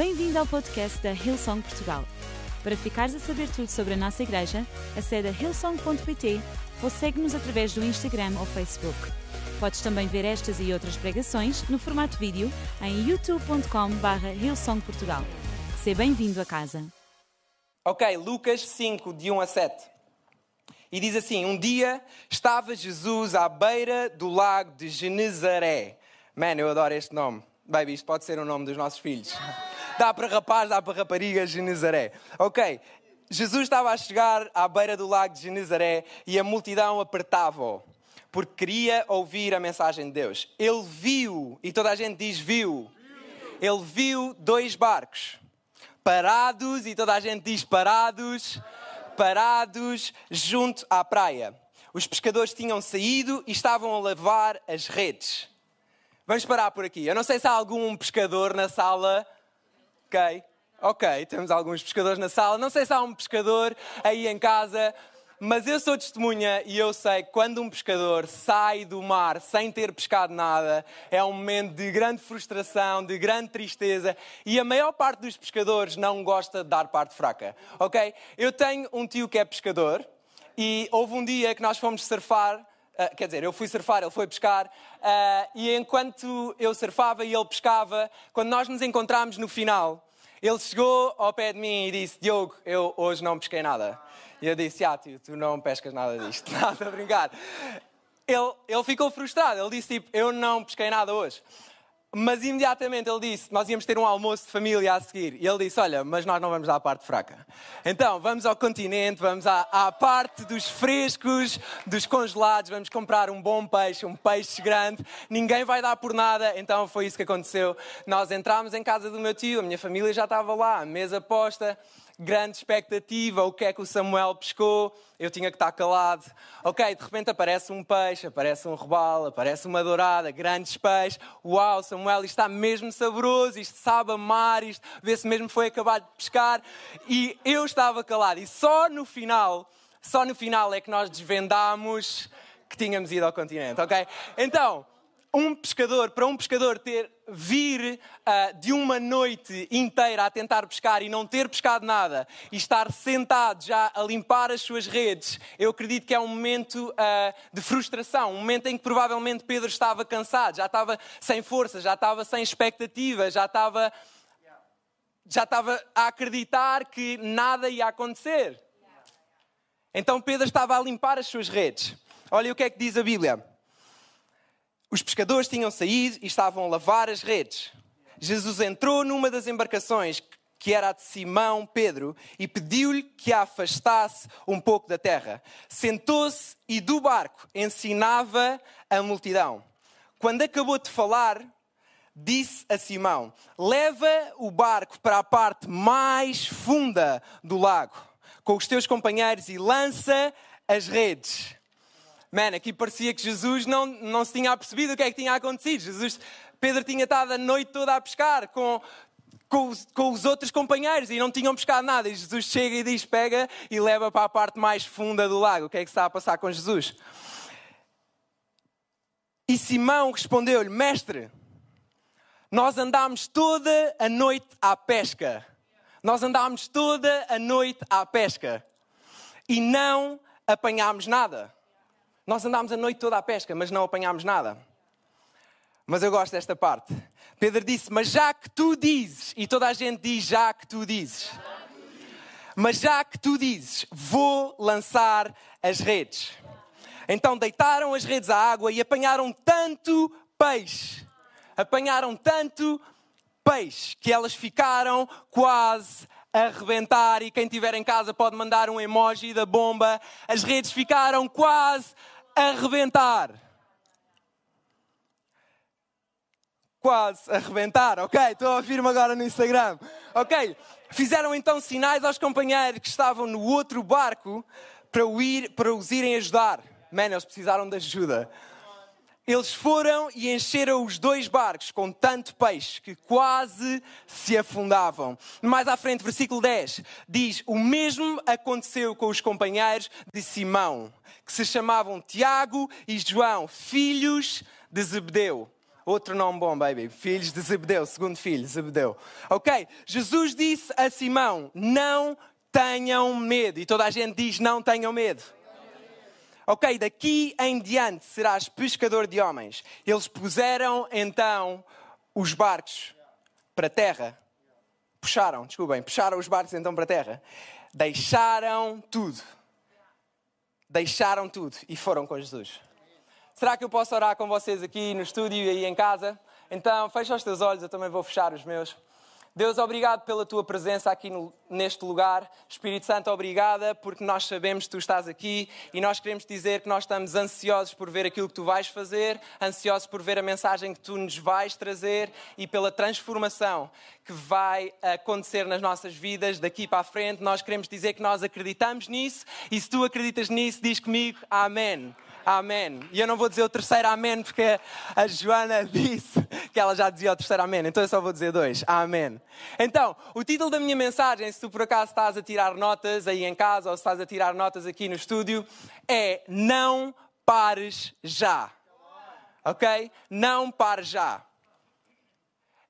Bem-vindo ao podcast da Hillsong Portugal. Para ficares a saber tudo sobre a nossa igreja, acede a hillsong.pt ou segue-nos através do Instagram ou Facebook. Podes também ver estas e outras pregações no formato vídeo em youtube.com.br hillsongportugal. Seja bem-vindo a casa. Ok, Lucas 5, de 1 a 7. E diz assim: Um dia estava Jesus à beira do lago de Genezaré. Man, eu adoro este nome. Baby, isto pode ser o nome dos nossos filhos. Dá para rapaz, dá para rapariga, Genezaré. Ok, Jesus estava a chegar à beira do lago de Genezaré e a multidão apertava-o, porque queria ouvir a mensagem de Deus. Ele viu, e toda a gente diz viu, ele viu dois barcos parados, e toda a gente diz parados, parados junto à praia. Os pescadores tinham saído e estavam a lavar as redes. Vamos parar por aqui. Eu não sei se há algum pescador na sala. Ok, ok, temos alguns pescadores na sala. Não sei se há um pescador aí em casa. Mas eu sou testemunha e eu sei que quando um pescador sai do mar sem ter pescado nada, é um momento de grande frustração, de grande tristeza e a maior parte dos pescadores não gosta de dar parte fraca, ok? Eu tenho um tio que é pescador e houve um dia que nós fomos surfar Uh, quer dizer, eu fui surfar, ele foi pescar, uh, e enquanto eu surfava e ele pescava, quando nós nos encontramos no final, ele chegou ao pé de mim e disse: Diogo, eu hoje não pesquei nada. E eu disse: Ah, tio, tu não pescas nada disto. Nada a brincar. Ele, ele ficou frustrado. Ele disse: tipo, Eu não pesquei nada hoje. Mas imediatamente ele disse: Nós íamos ter um almoço de família a seguir. E ele disse: Olha, mas nós não vamos à parte fraca. Então, vamos ao continente, vamos à, à parte dos frescos, dos congelados, vamos comprar um bom peixe, um peixe grande. Ninguém vai dar por nada. Então, foi isso que aconteceu. Nós entramos em casa do meu tio, a minha família já estava lá, mesa posta grande expectativa, o que é que o Samuel pescou, eu tinha que estar calado. Ok, de repente aparece um peixe, aparece um robalo, aparece uma dourada, grandes peixes. Uau, Samuel, isto está mesmo saboroso, isto sabe amar, isto vê-se mesmo foi acabado de pescar. E eu estava calado. E só no final, só no final é que nós desvendámos que tínhamos ido ao continente, ok? Então, um pescador, para um pescador ter vir uh, de uma noite inteira a tentar pescar e não ter pescado nada e estar sentado já a limpar as suas redes, eu acredito que é um momento uh, de frustração, um momento em que provavelmente Pedro estava cansado, já estava sem força, já estava sem expectativa, já estava já estava a acreditar que nada ia acontecer. Então Pedro estava a limpar as suas redes. Olha o que é que diz a Bíblia. Os pescadores tinham saído e estavam a lavar as redes. Jesus entrou numa das embarcações, que era a de Simão Pedro, e pediu-lhe que a afastasse um pouco da terra. Sentou-se e do barco ensinava a multidão. Quando acabou de falar, disse a Simão: Leva o barco para a parte mais funda do lago, com os teus companheiros, e lança as redes. Man, aqui parecia que Jesus não, não se tinha apercebido o que é que tinha acontecido. Jesus, Pedro tinha estado a noite toda a pescar com, com os, com os, outros companheiros e não tinham pescado nada. E Jesus chega e diz: pega e leva para a parte mais funda do lago. O que é que está a passar com Jesus? E Simão respondeu-lhe: Mestre, nós andámos toda a noite à pesca. Nós andámos toda a noite à pesca e não apanhámos nada. Nós andámos a noite toda à pesca, mas não apanhámos nada. Mas eu gosto desta parte. Pedro disse: Mas já que tu dizes, e toda a gente diz já que tu dizes, mas já que tu dizes, vou lançar as redes. Então deitaram as redes à água e apanharam tanto peixe, apanharam tanto peixe, que elas ficaram quase a arrebentar. E quem tiver em casa pode mandar um emoji da bomba. As redes ficaram quase a arrebentar. Quase a arrebentar, ok? Estou a ouvir-me agora no Instagram. Ok? Fizeram então sinais aos companheiros que estavam no outro barco para, o ir, para os irem ajudar. Man, eles precisaram de ajuda. Eles foram e encheram os dois barcos com tanto peixe que quase se afundavam. Mais à frente, versículo 10, diz: O mesmo aconteceu com os companheiros de Simão, que se chamavam Tiago e João, filhos de Zebedeu. Outro nome bom, baby. Filhos de Zebedeu, segundo filho, Zebedeu. Ok, Jesus disse a Simão: Não tenham medo. E toda a gente diz: Não tenham medo. Ok, daqui em diante serás pescador de homens. Eles puseram então os barcos para a terra. Puxaram, desculpem, puxaram os barcos então para a terra. Deixaram tudo. Deixaram tudo e foram com Jesus. Será que eu posso orar com vocês aqui no estúdio e aí em casa? Então, fecha os teus olhos, eu também vou fechar os meus. Deus, obrigado pela tua presença aqui no, neste lugar. Espírito Santo, obrigada porque nós sabemos que tu estás aqui e nós queremos dizer que nós estamos ansiosos por ver aquilo que tu vais fazer, ansiosos por ver a mensagem que tu nos vais trazer e pela transformação que vai acontecer nas nossas vidas daqui para a frente. Nós queremos dizer que nós acreditamos nisso e se tu acreditas nisso, diz comigo Amém. Amém. E eu não vou dizer o terceiro Amém porque a Joana disse que ela já dizia o terceiro Amém, então eu só vou dizer dois. Amém. Então, o título da minha mensagem, se tu por acaso estás a tirar notas aí em casa ou se estás a tirar notas aqui no estúdio, é Não pares já. Ok? Não pares já.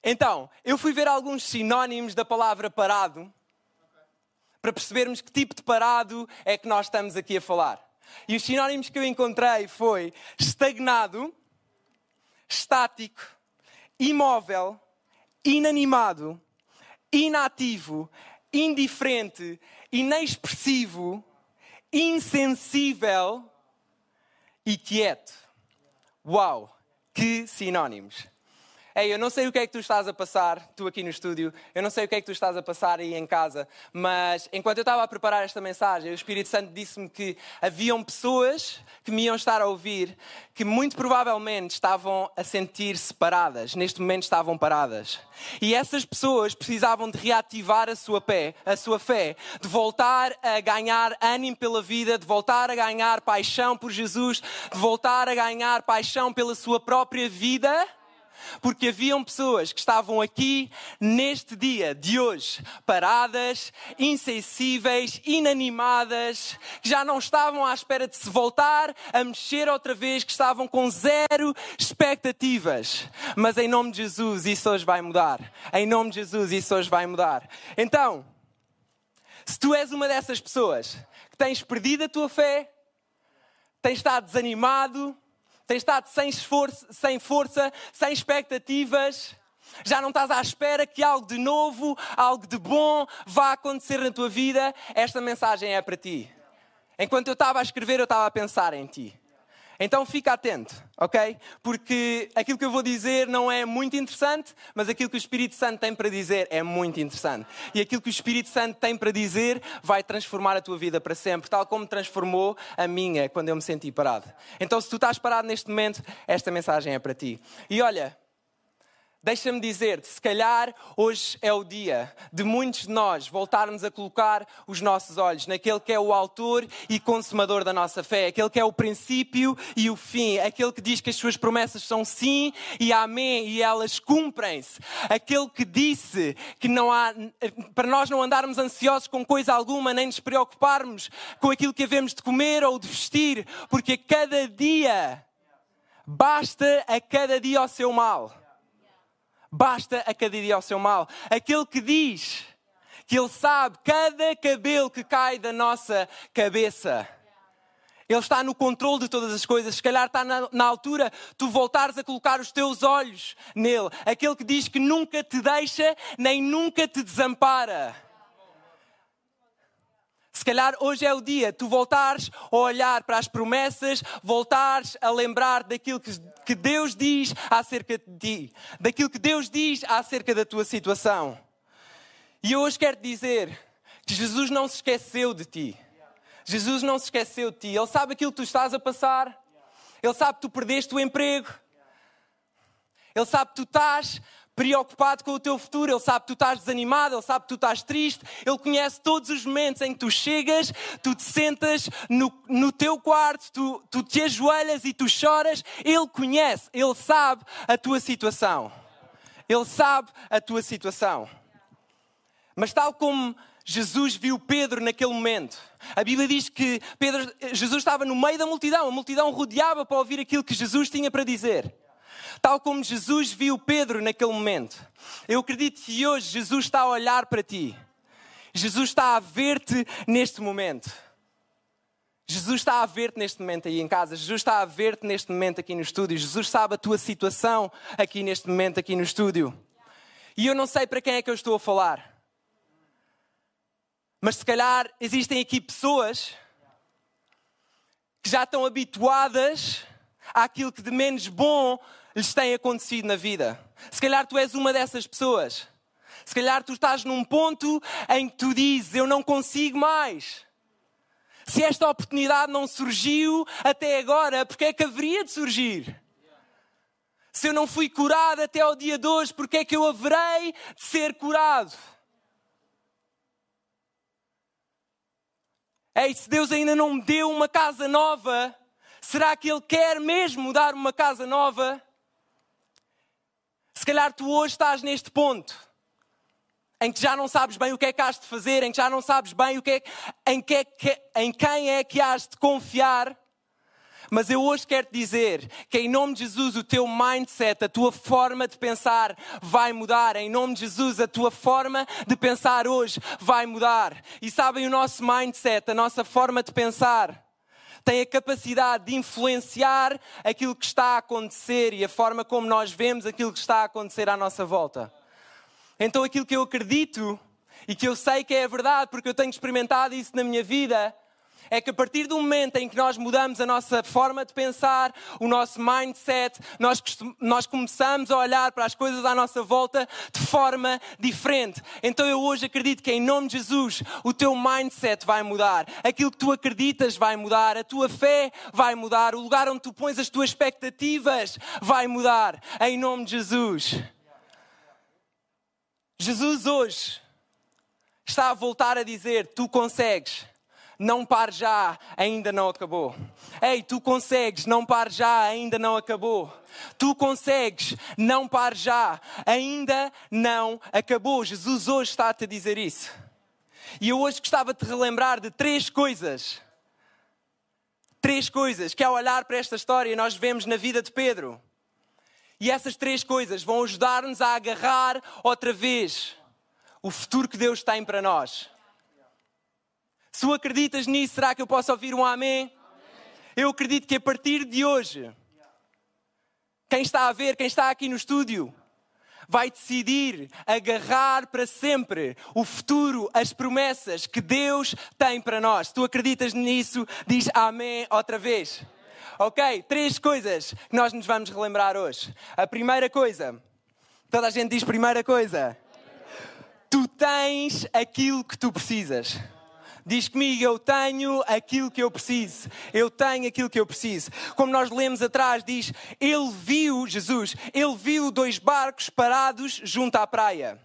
Então, eu fui ver alguns sinónimos da palavra parado para percebermos que tipo de parado é que nós estamos aqui a falar. E os sinónimos que eu encontrei foi estagnado, estático, imóvel, inanimado, inativo, indiferente, inexpressivo, insensível e quieto. Uau, que sinónimos! Ei, eu não sei o que é que tu estás a passar, tu aqui no estúdio, eu não sei o que é que tu estás a passar aí em casa, mas enquanto eu estava a preparar esta mensagem, o Espírito Santo disse-me que haviam pessoas que me iam estar a ouvir que muito provavelmente estavam a sentir separadas, neste momento estavam paradas. E essas pessoas precisavam de reativar a sua fé, a sua fé, de voltar a ganhar ânimo pela vida, de voltar a ganhar paixão por Jesus, de voltar a ganhar paixão pela sua própria vida porque haviam pessoas que estavam aqui neste dia de hoje, paradas, insensíveis, inanimadas, que já não estavam à espera de se voltar a mexer outra vez, que estavam com zero expectativas. Mas em nome de Jesus, isso hoje vai mudar. Em nome de Jesus, isso hoje vai mudar. Então, se tu és uma dessas pessoas que tens perdido a tua fé, tens estado desanimado, tens estado sem esforço, sem força, sem expectativas. Já não estás à espera que algo de novo, algo de bom vá acontecer na tua vida. Esta mensagem é para ti. Enquanto eu estava a escrever, eu estava a pensar em ti. Então fica atento, ok? Porque aquilo que eu vou dizer não é muito interessante, mas aquilo que o Espírito Santo tem para dizer é muito interessante. E aquilo que o Espírito Santo tem para dizer vai transformar a tua vida para sempre, tal como transformou a minha quando eu me senti parado. Então, se tu estás parado neste momento, esta mensagem é para ti. E olha, Deixa-me dizer-te, se calhar hoje é o dia de muitos de nós voltarmos a colocar os nossos olhos naquele que é o autor e consumador da nossa fé, aquele que é o princípio e o fim, aquele que diz que as suas promessas são sim e amém e elas cumprem-se, aquele que disse que não há, para nós não andarmos ansiosos com coisa alguma, nem nos preocuparmos com aquilo que havemos de comer ou de vestir, porque a cada dia basta a cada dia o seu mal basta a cada dia ao seu mal. Aquele que diz que Ele sabe cada cabelo que cai da nossa cabeça. Ele está no controle de todas as coisas. Se calhar está na, na, altura tu voltares a colocar os teus olhos nele. Aquele que diz que nunca te deixa nem nunca te desampara. Se calhar hoje é o dia tu voltares a olhar para as promessas, voltares a lembrar daquilo que, Deus diz acerca de ti, daquilo que Deus diz acerca da tua situação. E eu hoje quero dizer que Jesus não se esqueceu de ti. Jesus não se esqueceu de ti. Ele sabe aquilo que tu estás a passar. Ele sabe que tu perdeste o emprego. Ele sabe que tu estás preocupado com o teu futuro, Ele sabe que tu estás desanimado, Ele sabe que tu estás triste, Ele conhece todos os momentos em que tu chegas, tu te sentas no, no teu quarto, tu, tu te ajoelhas e tu choras. Ele conhece, Ele sabe a tua situação. Ele sabe a tua situação. Mas tal como Jesus viu Pedro naquele momento. A Bíblia diz que Pedro, Jesus estava no meio da multidão, a multidão rodeava para ouvir aquilo que Jesus tinha para dizer. Tal como Jesus viu Pedro naquele momento. Eu acredito que hoje Jesus está a olhar para ti. Jesus está a ver-te neste momento. Jesus está a ver-te neste momento aí em casa. Jesus está a ver-te neste momento aqui no estúdio. Jesus sabe a tua situação aqui neste momento aqui no estúdio. E eu não sei para quem é que eu estou a falar. Mas se calhar existem aqui pessoas que já estão habituadas àquilo que de menos bom lhes tem acontecido na vida. Se calhar tu és uma dessas pessoas. Se calhar tu estás num ponto em que tu dizes: Eu não consigo mais. Se esta oportunidade não surgiu até agora, porque é que haveria de surgir? Se eu não fui curado até ao dia de hoje, porque é que eu haverei de ser curado? Ei, se Deus ainda não me deu uma casa nova, será que Ele quer mesmo dar uma casa nova? Se calhar tu hoje estás neste ponto em que já não sabes bem o que é que has de fazer, em que já não sabes bem o que é, em, que é que, em quem é que has de confiar. Mas eu hoje quero te dizer que, em nome de Jesus, o teu mindset, a tua forma de pensar vai mudar. Em nome de Jesus, a tua forma de pensar hoje vai mudar. E sabem, o nosso mindset, a nossa forma de pensar, tem a capacidade de influenciar aquilo que está a acontecer e a forma como nós vemos aquilo que está a acontecer à nossa volta. Então, aquilo que eu acredito e que eu sei que é verdade, porque eu tenho experimentado isso na minha vida, é que a partir do momento em que nós mudamos a nossa forma de pensar, o nosso mindset, nós, nós começamos a olhar para as coisas à nossa volta de forma diferente. Então eu hoje acredito que em nome de Jesus o teu mindset vai mudar, aquilo que tu acreditas vai mudar, a tua fé vai mudar, o lugar onde tu pões as tuas expectativas vai mudar, em nome de Jesus. Jesus hoje está a voltar a dizer: Tu consegues, não pare já, ainda não acabou. Ei, tu consegues, não pare já, ainda não acabou. Tu consegues, não pare já, ainda não acabou. Jesus hoje está-te a dizer isso. E eu hoje gostava de te relembrar de três coisas. Três coisas que ao olhar para esta história nós vemos na vida de Pedro. E essas três coisas vão ajudar-nos a agarrar outra vez o futuro que Deus tem para nós. Se tu acreditas nisso, será que eu posso ouvir um amém? Eu acredito que a partir de hoje, quem está a ver, quem está aqui no estúdio, vai decidir agarrar para sempre o futuro, as promessas que Deus tem para nós. Se tu acreditas nisso, diz amém outra vez. Ok, três coisas que nós nos vamos relembrar hoje. A primeira coisa, toda a gente diz primeira coisa. Tu tens aquilo que tu precisas. Diz comigo, eu tenho aquilo que eu preciso. Eu tenho aquilo que eu preciso. Como nós lemos atrás, diz: Ele viu, Jesus, ele viu dois barcos parados junto à praia.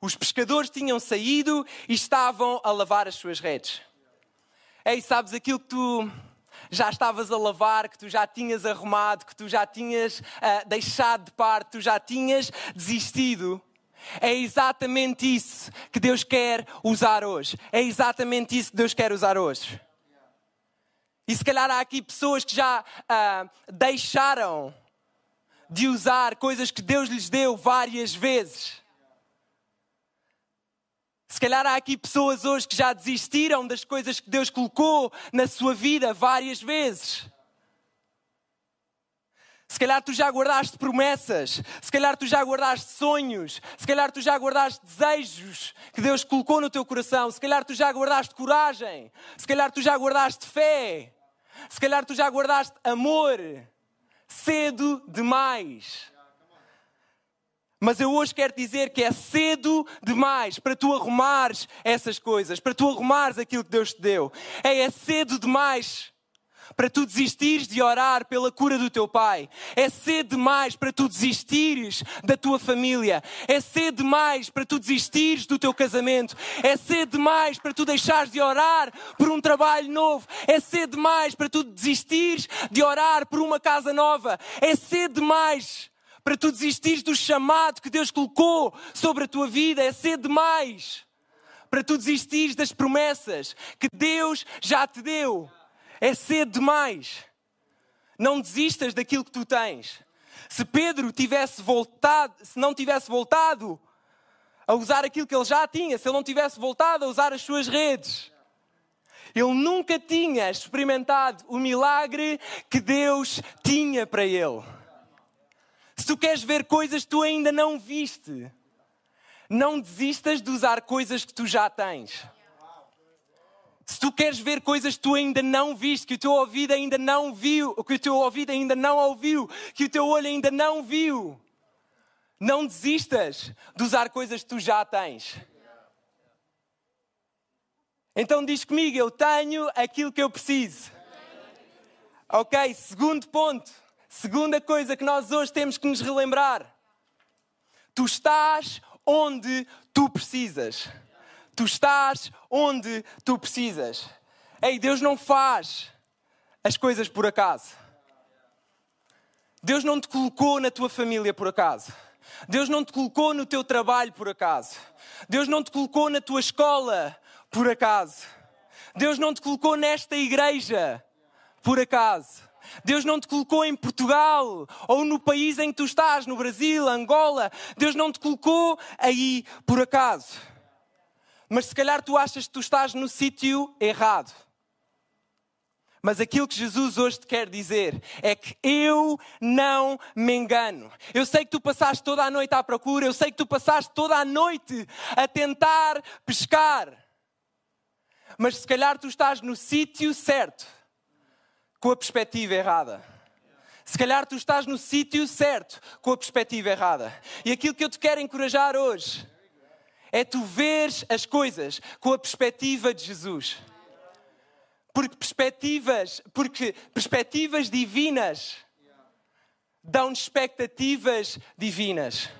Os pescadores tinham saído e estavam a lavar as suas redes. Ei, sabes aquilo que tu já estavas a lavar, que tu já tinhas arrumado, que tu já tinhas uh, deixado de parte, tu já tinhas desistido. É exatamente isso que Deus quer usar hoje. É exatamente isso que Deus quer usar hoje. E se calhar há aqui pessoas que já uh, deixaram de usar coisas que Deus lhes deu várias vezes. Se calhar há aqui pessoas hoje que já desistiram das coisas que Deus colocou na sua vida várias vezes. Se calhar tu já guardaste promessas, se calhar tu já guardaste sonhos, se calhar tu já guardaste desejos que Deus colocou no teu coração, se calhar tu já guardaste coragem, se calhar tu já guardaste fé, se calhar tu já guardaste amor. Cedo demais. Mas eu hoje quero dizer que é cedo demais para tu arrumares essas coisas, para tu arrumares aquilo que Deus te deu. É, é cedo demais para tu desistires de orar pela cura do teu pai. É cedo demais para tu desistires da tua família. É cedo demais para tu desistires do teu casamento. É cedo demais para tu deixares de orar por um trabalho novo. É cedo demais para tu desistires de orar por uma casa nova. É cedo demais para tu desistires do chamado que Deus colocou sobre a tua vida. É cedo demais para tu desistires das promessas que Deus já te deu. É cedo demais. Não desistas daquilo que tu tens. Se Pedro tivesse voltado, se não tivesse voltado a usar aquilo que ele já tinha, se ele não tivesse voltado a usar as suas redes, ele nunca tinha experimentado o milagre que Deus tinha para ele. Se tu queres ver coisas que tu ainda não viste, não desistas de usar coisas que tu já tens. Se tu queres ver coisas que tu ainda não viste, que o teu ouvido ainda não viu, que o teu ouvido ainda não ouviu, que o teu olho ainda não viu, não desistas de usar coisas que tu já tens. Então diz comigo, eu tenho aquilo que eu preciso. Ok, segundo ponto, segunda coisa que nós hoje temos que nos relembrar. Tu estás onde tu precisas. Tu estás onde tu precisas. Ei, Deus não faz as coisas por acaso. Deus não te colocou na tua família por acaso. Deus não te colocou no teu trabalho por acaso. Deus não te colocou na tua escola por acaso. Deus não te colocou nesta igreja por acaso. Deus não te colocou em Portugal ou no país em que tu estás, no Brasil, Angola. Deus não te colocou aí por acaso. Mas se calhar tu achas que tu estás no sítio errado. Mas aquilo que Jesus hoje te quer dizer é que eu não me engano. Eu sei que tu passaste toda a noite à procura, eu sei que tu passaste toda a noite a tentar pescar. Mas se calhar tu estás no sítio certo, com a perspectiva errada. Se calhar tu estás no sítio certo, com a perspectiva errada. E aquilo que eu te quero encorajar hoje é tu veres as coisas com a perspectiva de Jesus. Porque perspectivas, porque perspectivas divinas dão expectativas divinas.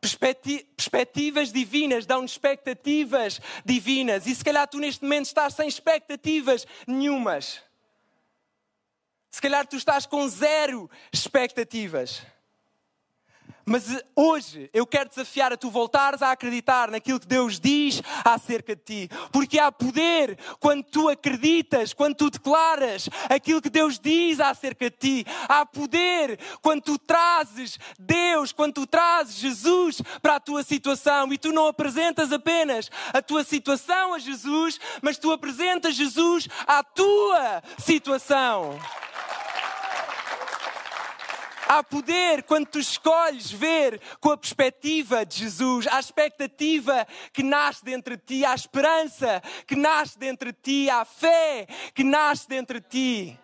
Perspectivas divinas dão expectativas divinas. E se calhar tu neste momento estás sem expectativas nenhumas. Se calhar tu estás com zero expectativas. Mas hoje eu quero desafiar a tu voltares a acreditar naquilo que Deus diz acerca de ti. Porque há poder quando tu acreditas, quando tu declaras aquilo que Deus diz acerca de ti. Há poder quando tu trazes Deus, quando tu trazes Jesus para a tua situação e tu não apresentas apenas a tua situação a Jesus, mas tu apresentas Jesus à tua situação. Há poder quando tu escolhes ver com a perspectiva de Jesus, a expectativa que nasce dentro de ti, a esperança que nasce dentro de ti, a fé que nasce dentro de ti.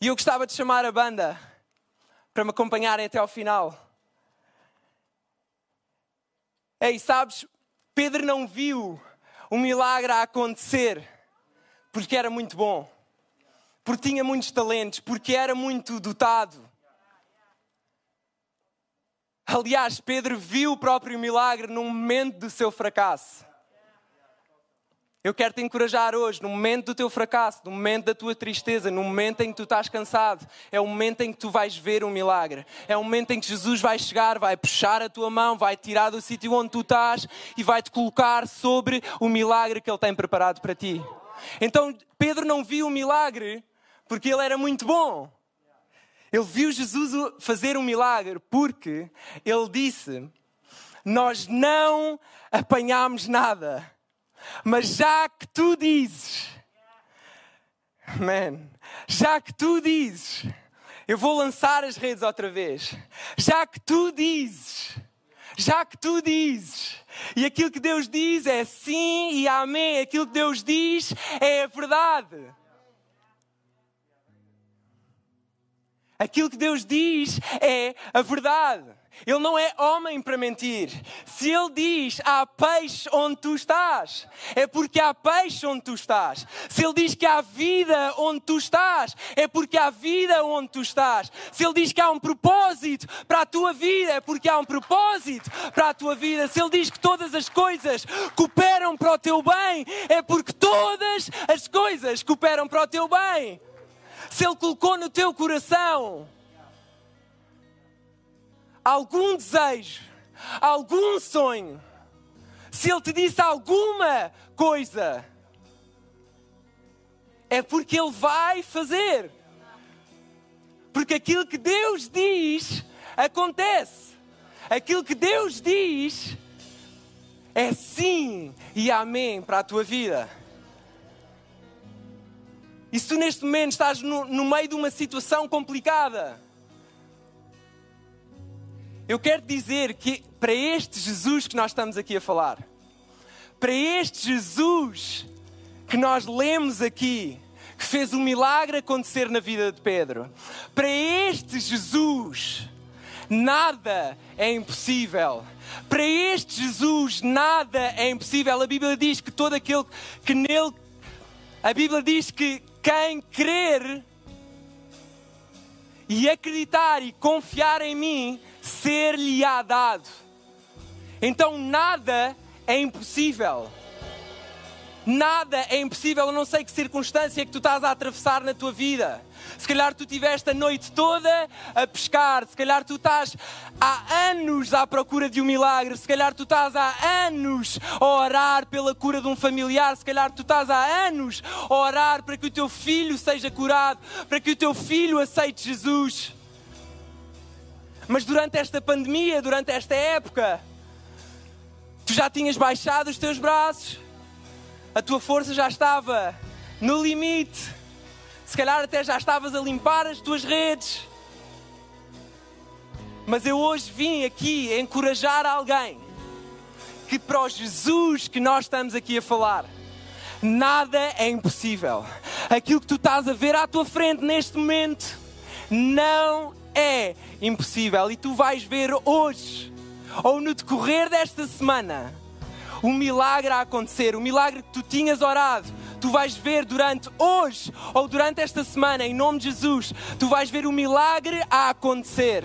E eu gostava de chamar a banda para me acompanharem até ao final. Ei, sabes, Pedro não viu o milagre a acontecer porque era muito bom porque tinha muitos talentos, porque era muito dotado. Aliás, Pedro viu o próprio milagre no momento do seu fracasso. Eu quero te encorajar hoje, no momento do teu fracasso, no momento da tua tristeza, no momento em que tu estás cansado, é o momento em que tu vais ver um milagre. É o momento em que Jesus vai chegar, vai puxar a tua mão, vai tirar do sítio onde tu estás e vai te colocar sobre o milagre que Ele tem preparado para ti. Então, Pedro não viu o milagre porque ele era muito bom. Ele viu Jesus fazer um milagre porque ele disse: Nós não apanhámos nada, mas já que tu dizes, man, já que tu dizes, eu vou lançar as redes outra vez. Já que tu dizes, já que tu dizes, e aquilo que Deus diz é sim e amém, aquilo que Deus diz é a verdade. Aquilo que Deus diz é a verdade. Ele não é homem para mentir. Se ele diz há peixe onde tu estás, é porque há peixe onde tu estás. Se ele diz que há vida onde tu estás, é porque há vida onde tu estás. Se ele diz que há um propósito para a tua vida, é porque há um propósito para a tua vida. Se ele diz que todas as coisas cooperam para o teu bem, é porque todas as coisas cooperam para o teu bem se Ele colocou no teu coração algum desejo, algum sonho, se Ele te disse alguma coisa, é porque Ele vai fazer. Porque aquilo que Deus diz acontece. Aquilo que Deus diz é sim e amém para a tua vida. E se tu neste momento estás no, no meio de uma situação complicada, eu quero dizer que para este Jesus que nós estamos aqui a falar, para este Jesus que nós lemos aqui, que fez um milagre acontecer na vida de Pedro, para este Jesus, nada é impossível. Para este Jesus, nada é impossível. A Bíblia diz que todo aquele que nele. A Bíblia diz que quem crer e acreditar e confiar em mim, ser-lhe-á dado. Então nada é impossível. Nada é impossível. Eu não sei que circunstância que tu estás a atravessar na tua vida. Se calhar tu tiveste a noite toda a pescar. Se calhar tu estás há anos à procura de um milagre. Se calhar tu estás há anos a orar pela cura de um familiar. Se calhar tu estás há anos a orar para que o teu filho seja curado. Para que o teu filho aceite Jesus. Mas durante esta pandemia, durante esta época, tu já tinhas baixado os teus braços a tua força já estava no limite. Se calhar até já estavas a limpar as tuas redes. Mas eu hoje vim aqui encorajar alguém que para o Jesus que nós estamos aqui a falar, nada é impossível. Aquilo que tu estás a ver à tua frente neste momento não é impossível. E tu vais ver hoje, ou no decorrer desta semana, um milagre a acontecer, o milagre que tu tinhas orado, tu vais ver durante hoje ou durante esta semana, em nome de Jesus, tu vais ver o milagre a acontecer.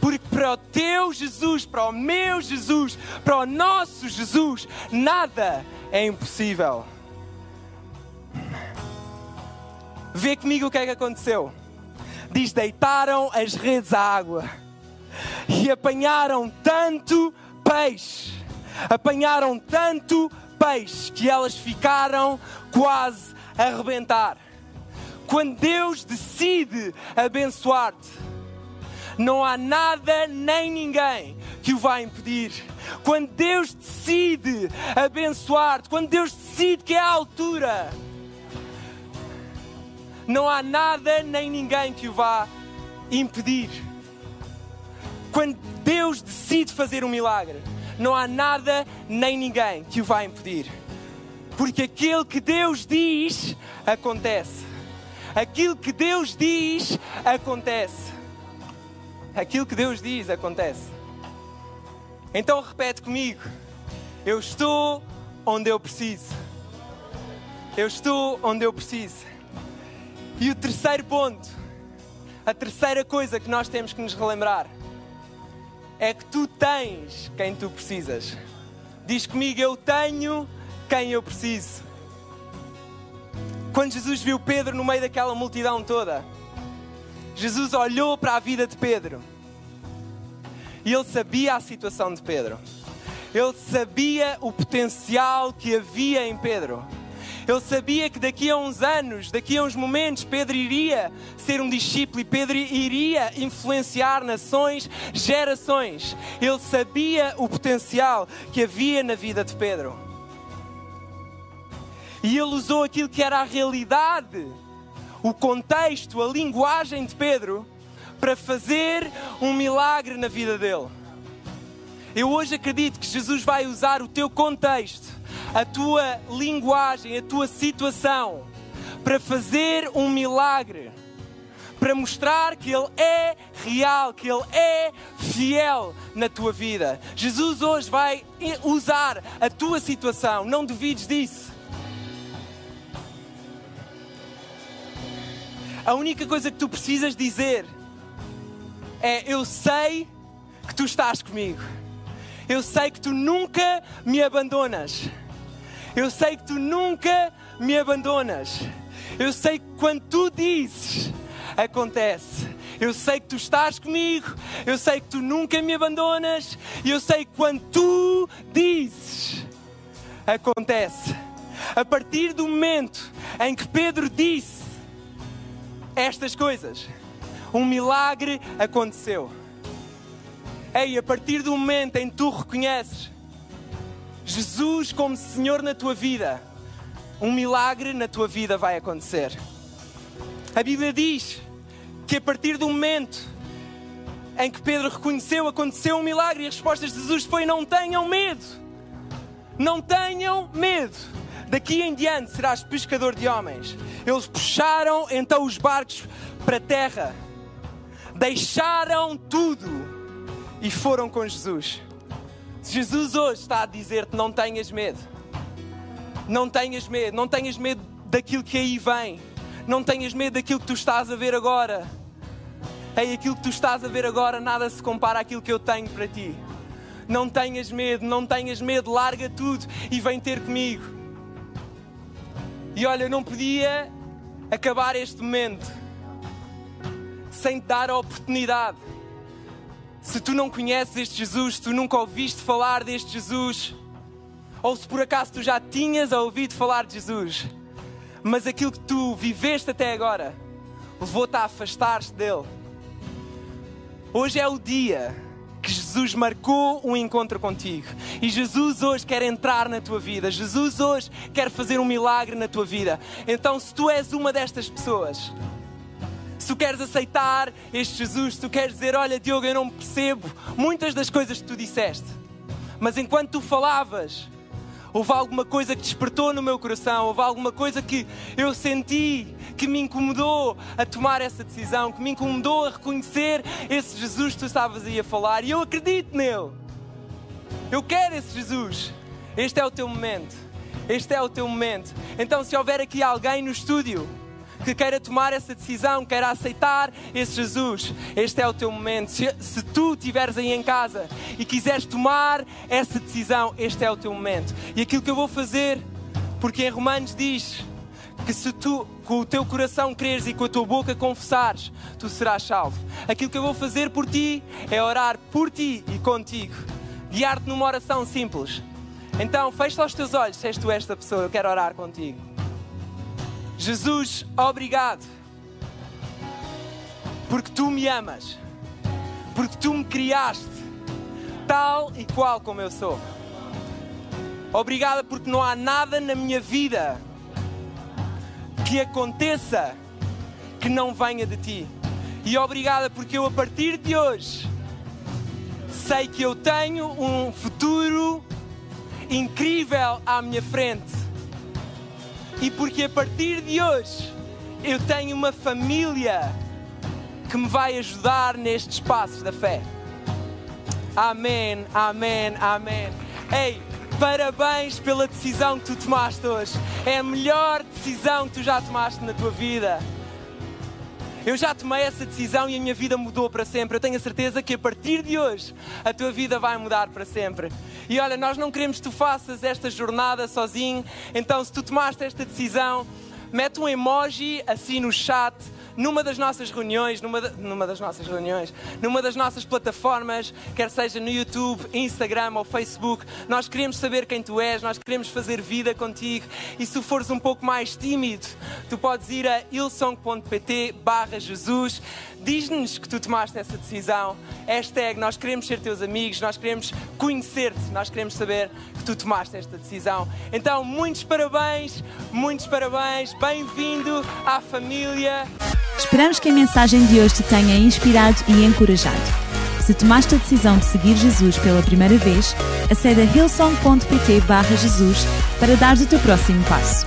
Porque para o teu Jesus, para o meu Jesus, para o nosso Jesus, nada é impossível. Vê comigo o que é que aconteceu. Diz: deitaram as redes à água e apanharam tanto peixe apanharam tanto peixe que elas ficaram quase a arrebentar. Quando Deus decide abençoar-te, não há nada nem ninguém que o vá impedir. Quando Deus decide abençoar-te, quando Deus decide que é a altura, não há nada nem ninguém que o vá impedir. Quando Deus decide fazer um milagre, não há nada nem ninguém que o vá impedir. Porque aquilo que Deus diz, acontece. Aquilo que Deus diz, acontece. Aquilo que Deus diz, acontece. Então repete comigo: Eu estou onde eu preciso. Eu estou onde eu preciso. E o terceiro ponto, a terceira coisa que nós temos que nos relembrar é que tu tens quem tu precisas. Diz comigo, eu tenho quem eu preciso. Quando Jesus viu Pedro no meio daquela multidão toda, Jesus olhou para a vida de Pedro e ele sabia a situação de Pedro. Ele sabia o potencial que havia em Pedro. Ele sabia que daqui a uns anos, daqui a uns momentos, Pedro iria ser um discípulo e Pedro iria influenciar nações, gerações. Ele sabia o potencial que havia na vida de Pedro. E ele usou aquilo que era a realidade, o contexto, a linguagem de Pedro, para fazer um milagre na vida dele. Eu hoje acredito que Jesus vai usar o teu contexto a tua linguagem, a tua situação, para fazer um milagre, para mostrar que Ele é real, que Ele é fiel na tua vida. Jesus hoje vai usar a tua situação, não duvides disso. A única coisa que tu precisas dizer é: Eu sei que tu estás comigo. Eu sei que tu nunca me abandonas. Eu sei que tu nunca me abandonas. Eu sei que quando tu dizes, acontece. Eu sei que tu estás comigo. Eu sei que tu nunca me abandonas. E eu sei que quando tu dizes, acontece. A partir do momento em que Pedro disse estas coisas, Um milagre aconteceu. Ei, a partir do momento em que tu reconheces Jesus como Senhor na tua vida, um milagre na tua vida vai acontecer. A Bíblia diz que a partir do momento em que Pedro reconheceu, aconteceu um milagre e a resposta de Jesus foi: Não tenham medo, não tenham medo. Daqui em diante serás pescador de homens. Eles puxaram então os barcos para a terra, deixaram tudo e foram com Jesus. Jesus hoje está a dizer-te: não tenhas medo, não tenhas medo, não tenhas medo daquilo que aí vem, não tenhas medo daquilo que tu estás a ver agora. Ei, aquilo que tu estás a ver agora nada se compara àquilo que eu tenho para ti. Não tenhas medo, não tenhas medo, larga tudo e vem ter comigo. E olha, eu não podia acabar este momento sem te dar a oportunidade. Se tu não conheces este Jesus, se tu nunca ouviste falar deste Jesus, ou se por acaso tu já tinhas ouvido falar de Jesus, mas aquilo que tu viveste até agora levou-te a afastar-te dele. Hoje é o dia que Jesus marcou um encontro contigo. E Jesus hoje quer entrar na tua vida. Jesus hoje quer fazer um milagre na tua vida. Então, se tu és uma destas pessoas, se tu queres aceitar este Jesus, se tu queres dizer: Olha, Diogo, eu não percebo muitas das coisas que tu disseste, mas enquanto tu falavas, houve alguma coisa que despertou no meu coração, houve alguma coisa que eu senti que me incomodou a tomar essa decisão, que me incomodou a reconhecer esse Jesus que tu estavas aí a falar e eu acredito nele. Eu quero esse Jesus. Este é o teu momento. Este é o teu momento. Então, se houver aqui alguém no estúdio que queira tomar essa decisão, queira aceitar esse Jesus, este é o teu momento. Se, se tu estiveres aí em casa e quiseres tomar essa decisão, este é o teu momento. E aquilo que eu vou fazer, porque em Romanos diz que se tu com o teu coração creres e com a tua boca confessares, tu serás salvo. Aquilo que eu vou fazer por ti é orar por ti e contigo, guiar-te numa oração simples. Então, fecha os teus olhos, se és tu esta pessoa, eu quero orar contigo. Jesus, obrigado. Porque tu me amas. Porque tu me criaste tal e qual como eu sou. Obrigada porque não há nada na minha vida que aconteça que não venha de ti. E obrigada porque eu a partir de hoje sei que eu tenho um futuro incrível à minha frente e porque a partir de hoje eu tenho uma família que me vai ajudar nestes passos da fé. Amém, amém, amém. Ei, parabéns pela decisão que tu tomaste hoje. É a melhor decisão que tu já tomaste na tua vida. Eu já tomei essa decisão e a minha vida mudou para sempre. Eu tenho a certeza que a partir de hoje a tua vida vai mudar para sempre. E olha, nós não queremos que tu faças esta jornada sozinho. Então, se tu tomaste esta decisão, mete um emoji assim no chat numa das nossas reuniões, numa, numa das nossas reuniões, numa das nossas plataformas, quer seja no YouTube, Instagram ou Facebook, nós queremos saber quem tu és, nós queremos fazer vida contigo. E se fores um pouco mais tímido, tu podes ir a ilsong.pt barra Jesus, diz-nos que tu tomaste essa decisão. Hashtag, nós queremos ser teus amigos, nós queremos conhecer-te, nós queremos saber que tu tomaste esta decisão. Então, muitos parabéns, muitos parabéns, bem-vindo à família. Esperamos que a mensagem de hoje te tenha inspirado e encorajado. Se tomaste a decisão de seguir Jesus pela primeira vez, acede a hillsong.pt Jesus para dar o teu próximo passo.